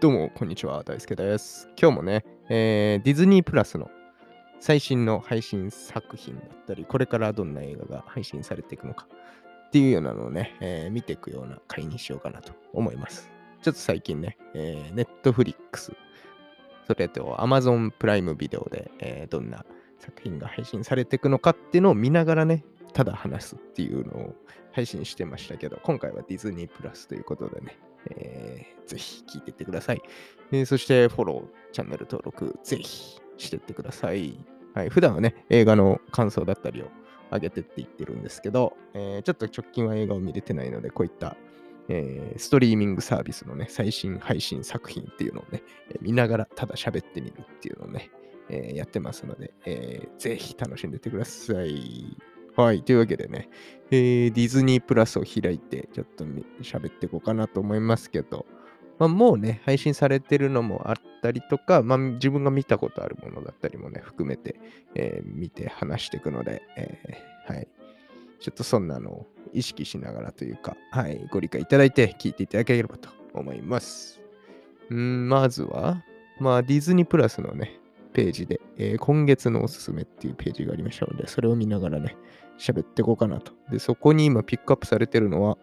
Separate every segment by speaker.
Speaker 1: どうも、こんにちは。大輔です。今日もね、えーディズニープラスの最新の配信作品だったり、これからどんな映画が配信されていくのかっていうようなのをね、えー見ていくような回にしようかなと思います。ちょっと最近ね、えー、Netflix、それと Amazon プライムビデオで、えーどんな作品が配信されていくのかっていうのを見ながらね、ただ話すっていうのを配信してましたけど、今回はディズニープラスということでね、えーぜひ聞いていってください。えーそしてフォロー、チャンネル登録、ぜひしていってください。はい、普段はね、映画の感想だったりを上げてって言ってるんですけど、えーちょっと直近は映画を見れてないので、こういった、えーストリーミングサービスのね、最新配信作品っていうのをね、え見ながらただ喋ってみるっていうのをね、えやってますので、えーぜひ楽しんでてください。はい。というわけでね、えーディズニープラスを開いて、ちょっと喋っていこうかなと思いますけど、まあ、もうね、配信されてるのもあったりとか、まあ、自分が見たことあるものだったりもね、含めて、えー見て話していくので、えーはい。ちょっとそんなのを意識しながらというか、はい、ご理解いただいて聞いていただければと思います。んまずは、まあ、ディズニープラスのね、ページで、えー今月のおすすめっていうページがありましたので、それを見ながらね、喋っていこうかなと。で、そこに今ピックアップされてるのは、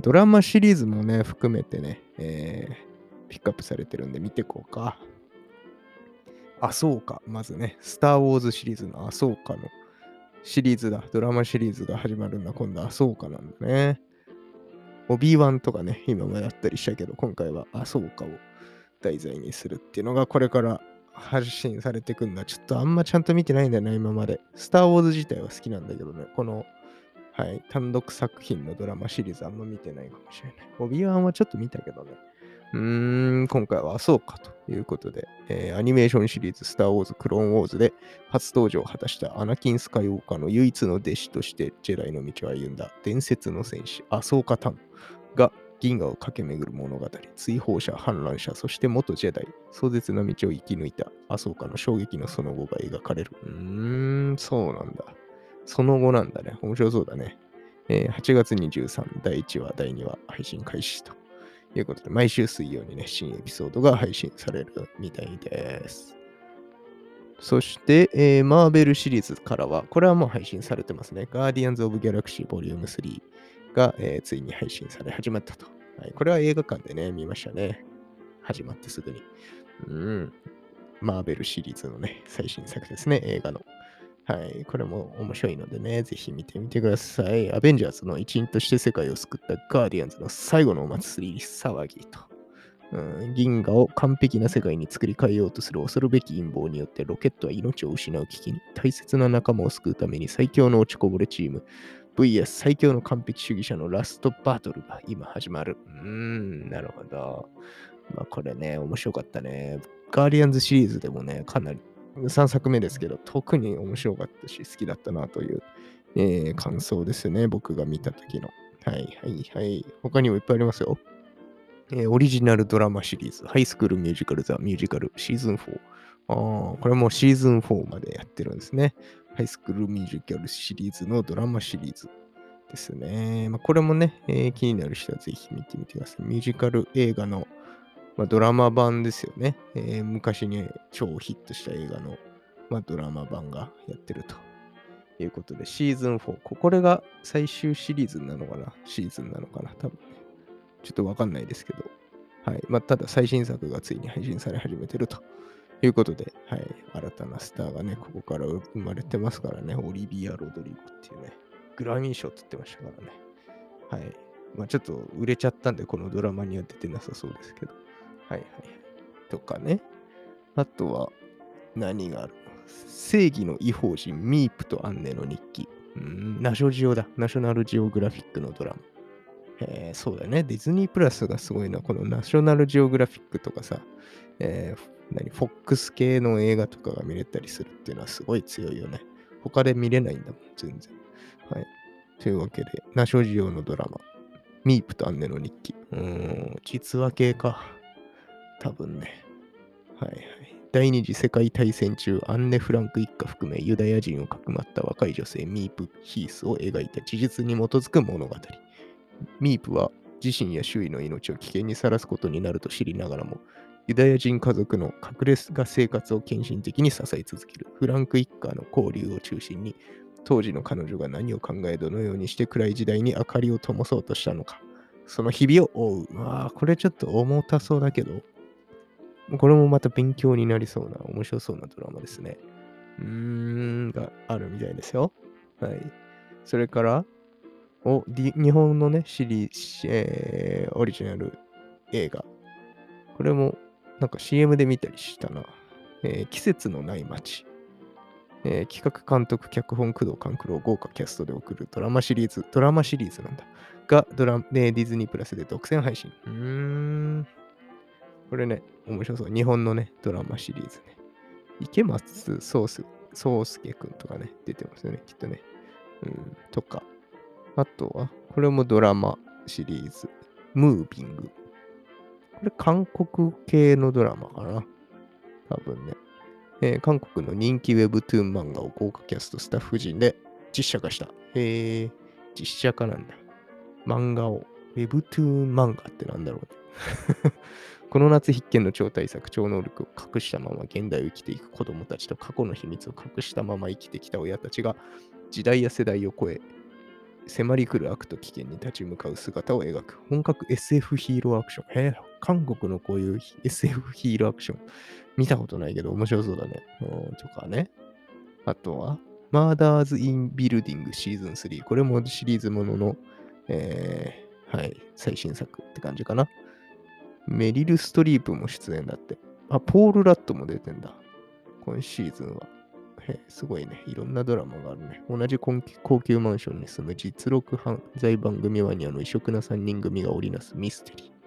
Speaker 1: ドラマシリーズもね、含めてね、えーピックアップされてるんで見ていこうか。あ、そうか。まずね、スター・ウォーズシリーズのあ、そうかのシリーズだ。ドラマシリーズが始まるんだ。今度、あ、そうかなんだね。オビーワンとかね、今もやったりしたけど、今回はあ、そうかを題材にするっていうのが、これから発信されてくんだ。ちょっとあんまちゃんと見てないんだよな、今まで。スター・ウォーズ自体は好きなんだけどね、この、はい、単独作品のドラマシリーズあんま見てないかもしれない。オビワンはちょっと見たけどね。うーん、今回はそうかということで、えーアニメーションシリーズ、スター・ウォーズ・クローン・ウォーズで初登場を果たしたアナキン・スカイウォーカーの唯一の弟子としてジェダイの道を歩んだ伝説の戦士、アソーカ・タンが銀河を駆け巡る物語、追放者、反乱者、そして元ジェダイ、壮絶な道を生き抜いたアソーカの衝撃のその後が描かれる。うーん、そうなんだ。その後なんだね。面白そうだね。えー8月23、第1話、第2話配信開始ということで、毎週水曜にね、新エピソードが配信されるみたいです。そして、えーマーベルシリーズからは、これはもう配信されてますね。ガーディアンズ・オブ・ギャラクシーボリューム3が、えーついに配信され始まったと。はい、これは映画館でね、見ましたね。始まってすぐに。うん。マーベルシリーズのね、最新作ですね、映画の。はい、これも面白いのでね、ぜひ見てみてください。アベンジャーズの一員として世界を救ったガーディアンズの最後のお祭り騒ぎと。うん、銀河を完璧な世界に作り変えようとする恐るべき陰謀によってロケットは命を失う危機に大切な仲間を救うために最強の落ちこぼれチーム VS 最強の完璧主義者のラストバトルが今始まる。うーん、なるほど。まあこれね、面白かったね。ガーディアンズシリーズでもね、かなり3作目ですけど、特に面白かったし、好きだったなという、えー感想ですね。僕が見た時の。はいはいはい。他にもいっぱいありますよ。えーオリジナルドラマシリーズ、ハイスクールミュージカルザ・ミュージカルシーズン4。あーこれもシーズン4までやってるんですね。ハイスクールミュージカルシリーズのドラマシリーズですね。まあ、これもね、えー気になる人はぜひ見てみてください。ミュージカル映画の、まあ、ドラマ版ですよね。えー昔に超ヒットした映画の、まあ、ドラマ版がやってるということで、シーズン4。ここれが最終シリーズなのかな？シーズンなのかな？多分ね。ちょっとわかんないですけど。はい。まあ、ただ最新作がついに配信され始めてるということで、はい。新たなスターがね、ここから生まれてますからね。オリビア・ロドリゴっていうね、グラミー賞って言ってましたからね。はい。まあ、ちょっと売れちゃったんで、このドラマには出てなさそうですけど。はいはい。とかね。あとは、何がある正義の異邦人、ミープとアンネの日記。うん、ナショジオだ。ナショナルジオグラフィックのドラマ。えーそうだね。ディズニープラスがすごいのは、このナショナルジオグラフィックとかさ、えー何、フォックス系の映画とかが見れたりするっていうのはすごい強いよね。他で見れないんだもん、全然。はい。というわけで、ナショジオのドラマ、ミープとアンネの日記。うーん、実話系か。多分ね。はいはい。第二次世界大戦中、アンネ・フランク一家含めユダヤ人をかくまった若い女性ミープ・ヒースを描いた事実に基づく物語。ミープは自身や周囲の命を危険にさらすことになると知りながらも、ユダヤ人家族の隠れ家生活を献身的に支え続けるフランク一家の交流を中心に、当時の彼女が何を考え、どのようにして暗い時代に明かりを灯そうとしたのか、その日々を追う。まあ、これちょっと重たそうだけど、これもまた勉強になりそうな、面白そうなドラマですね。うーん、があるみたいですよ。はい。それから、お日本のね、シリーズ、えー、オリジナル映画。これも、なんか CM で見たりしたな。えー、季節のない街。えー、企画監督、脚本、工藤官九郎、豪華キャストで送るドラマシリーズ、ドラマシリーズなんだ。がドラ、ね、ディズニープラスで独占配信。うーん。これね、面白そう。日本のね、ドラマシリーズね。池松壮介くんとかね、出てますよね、きっとね。うん、とか。あとは、これもドラマシリーズ。ムービング。これ韓国系のドラマかな。多分ね。えー、韓国の人気 Webtoon 漫画を豪華キャストスタッフ陣で実写化した。えー、実写化なんだ。漫画を。Webtoon 漫画ってなんだろうね。この夏必見の超大作、超能力を隠したまま現代を生きていく子供たちと過去の秘密を隠したまま生きてきた親たちが時代や世代を超え、迫り来る悪と危険に立ち向かう姿を描く本格 SF ヒーローアクション。へえ、韓国のこういう SF ヒーローアクション見たことないけど面白そうだね。とかね。あとは、マーダーズ・イン・ビルディングシーズン3。これもシリーズものの、えー、はい、最新作って感じかな。メリル・ストリープも出演だって。あ、ポール・ラットも出てんだ。今シーズンは。へすごいね。いろんなドラマがあるね。同じ高級マンションに住む実録犯罪番組ワニアの異色な3人組が織りなすミステリー。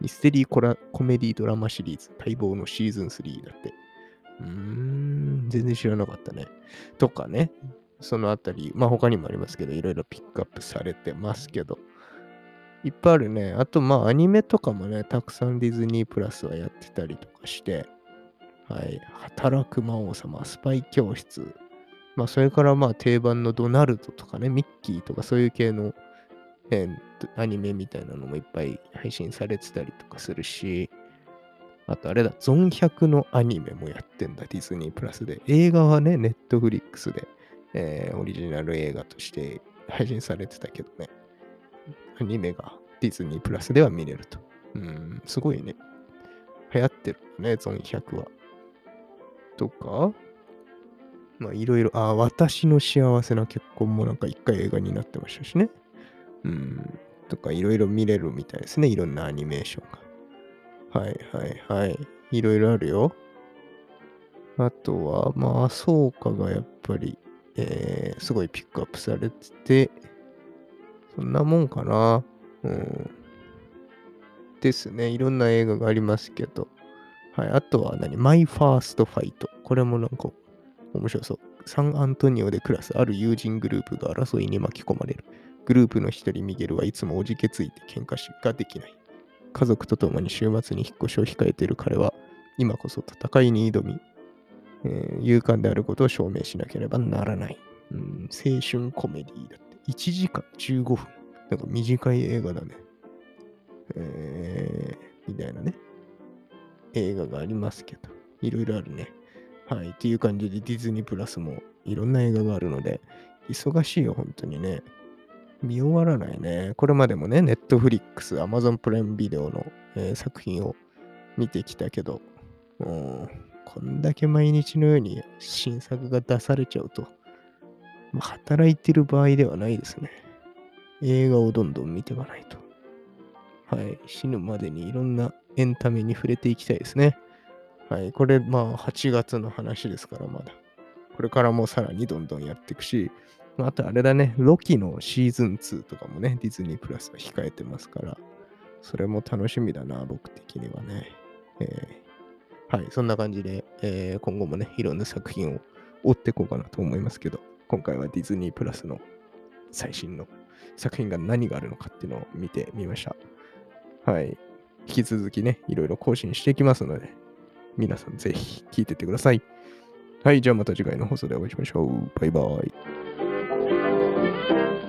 Speaker 1: ミステリーコラコメディドラマシリーズ待望のシーズン3だって。うーん、全然知らなかったね。とかね。そのあたり、まあ他にもありますけど、いろいろピックアップされてますけど、いっぱいあるね。あと、まあ、アニメとかもね、たくさんディズニープラスはやってたりとかして、はい。働く魔王様、スパイ教室。まあ、それからまあ、定番のドナルドとかね、ミッキーとかそういう系の、えー、アニメみたいなのもいっぱい配信されてたりとかするし、あとあれだ、ゾン100のアニメもやってんだ、ディズニープラスで。映画はね、ネットフリックスで、えー、オリジナル映画として配信されてたけどね。アニメがディズニープラスでは見れると。うん、すごいね。流行ってるね、ゾン100は。とか、まあいろいろ、あ、私の幸せな結婚もなんか一回映画になってましたしね。うん、とかいろいろ見れるみたいですね。いろんなアニメーションが。はいはいはい。いろいろあるよ。あとは、まあ、そうかがやっぱり、えー、すごいピックアップされてて、そんなもんかな。うん。ですね。いろんな映画がありますけど。はい。あとは何？マイファーストファイト。これもなんか面白そう。サンアントニオで暮らすある友人グループが争いに巻き込まれる。グループの一人ミゲルはいつもおじけついて喧嘩しができない。家族と共に週末に引っ越しを控えている彼は今こそ戦いに挑み、えー、勇敢であることを証明しなければならない。うん、青春コメディーだって。1時間15分。なんか短い映画だね。えー、みたいなね。映画がありますけど。いろいろあるね。はい。っていう感じでディズニープラスもいろんな映画があるので、忙しいよ、本当にね。見終わらないね。これまでもね、ネットフリックス、アマゾンプライムビデオの、えー、作品を見てきたけど、こんだけ毎日のように新作が出されちゃうと、まあ、働いてる場合ではないですね。映画をどんどん見ていかないと。はい。死ぬまでにいろんなエンタメに触れていきたいですね。はい。これ、まあ、8月の話ですから、まだ。これからもさらにどんどんやっていくし、あとあれだね、ロキのシーズン2とかもね、ディズニープラスは控えてますから、それも楽しみだな、僕的にはね。えー、はい、そんな感じで、えー、今後もね、いろんな作品を追っていこうかなと思いますけど、今回はディズニープラスの最新の作品が何があるのかっていうのを見てみました。はい。引き続きね、いろいろ更新していきますので、皆さんぜひ聞いてってください。はい、じゃあまた次回の放送でお会いしましょう。バイバーイ。Thank you.